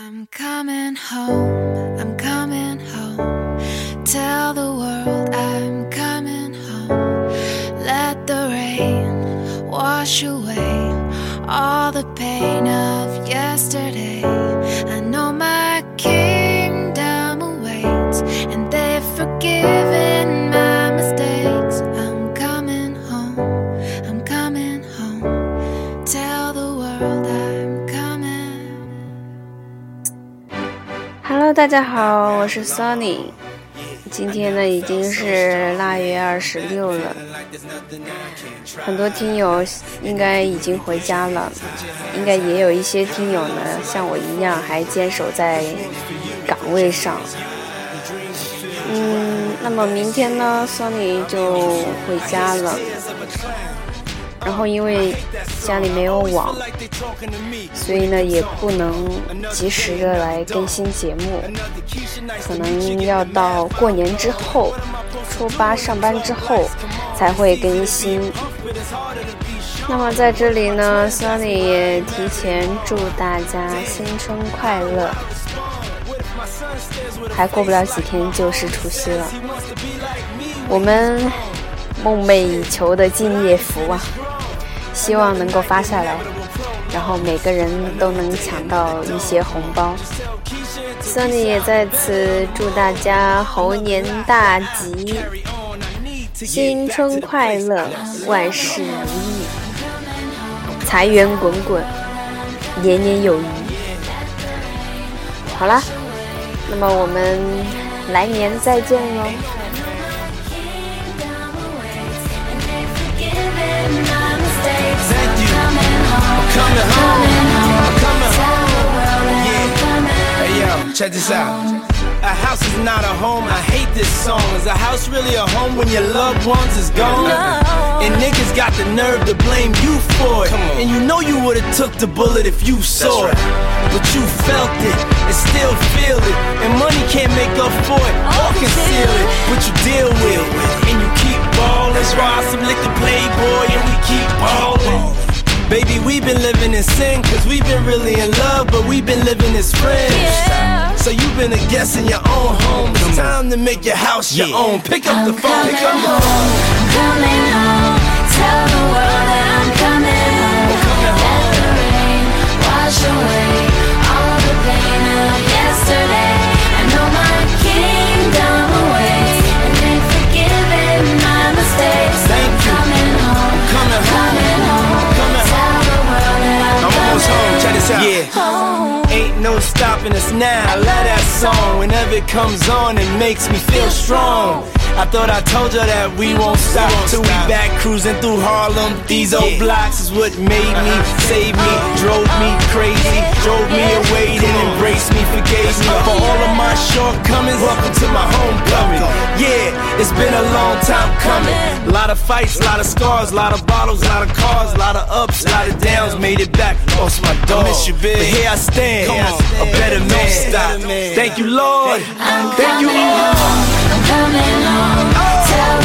I'm coming home, I'm coming home. Tell the world I'm coming home. Let the rain wash away all the pain Hello，大家好，我是 Sony。今天呢已经是腊月二十六了，很多听友应该已经回家了，应该也有一些听友呢像我一样还坚守在岗位上。嗯，那么明天呢，Sony 就回家了。然后因为家里没有网，所以呢也不能及时的来更新节目，可能要到过年之后，初八上班之后才会更新。那么在这里呢，Sunny 也提前祝大家新春快乐！还过不了几天就是除夕了，我们梦寐以求的敬业福啊！希望能够发下来，然后每个人都能抢到一些红包。Sunny 也在此祝大家猴年大吉，新春快乐，万事如意，财源滚滚，年年有余。好啦，那么我们来年再见喽。Check this out. A house is not a home. I hate this song. Is a house really a home when your loved ones is gone? And niggas got the nerve to blame you for it. And you know you would've took the bullet if you saw it. But you felt it and still feel it. And money can't make up for it or conceal it. But you deal with it. And you in sin, cause we've been really in love, but we've been living as friends. So you've been a guest in your own home. It's time to make your house your own. Pick up the phone, pick up the phone. This out. Yeah. home. Ain't no stopping us now. I love that song. Whenever it comes on, it makes me feel strong. I thought I told you that we won't stop till we back cruising through Harlem. These old blocks is what made me, saved me, drove me crazy, been a long time coming. A lot of fights, a lot of scars, a lot of bottles, a lot of cars, a lot of ups, a lot of downs. Made it back, lost my dog. Miss you, big. But here I stand, a better man. Stop. Thank you, Lord. Thank you, all. I'm coming home. Tell the world that I'm coming home. I'm coming home. Oh.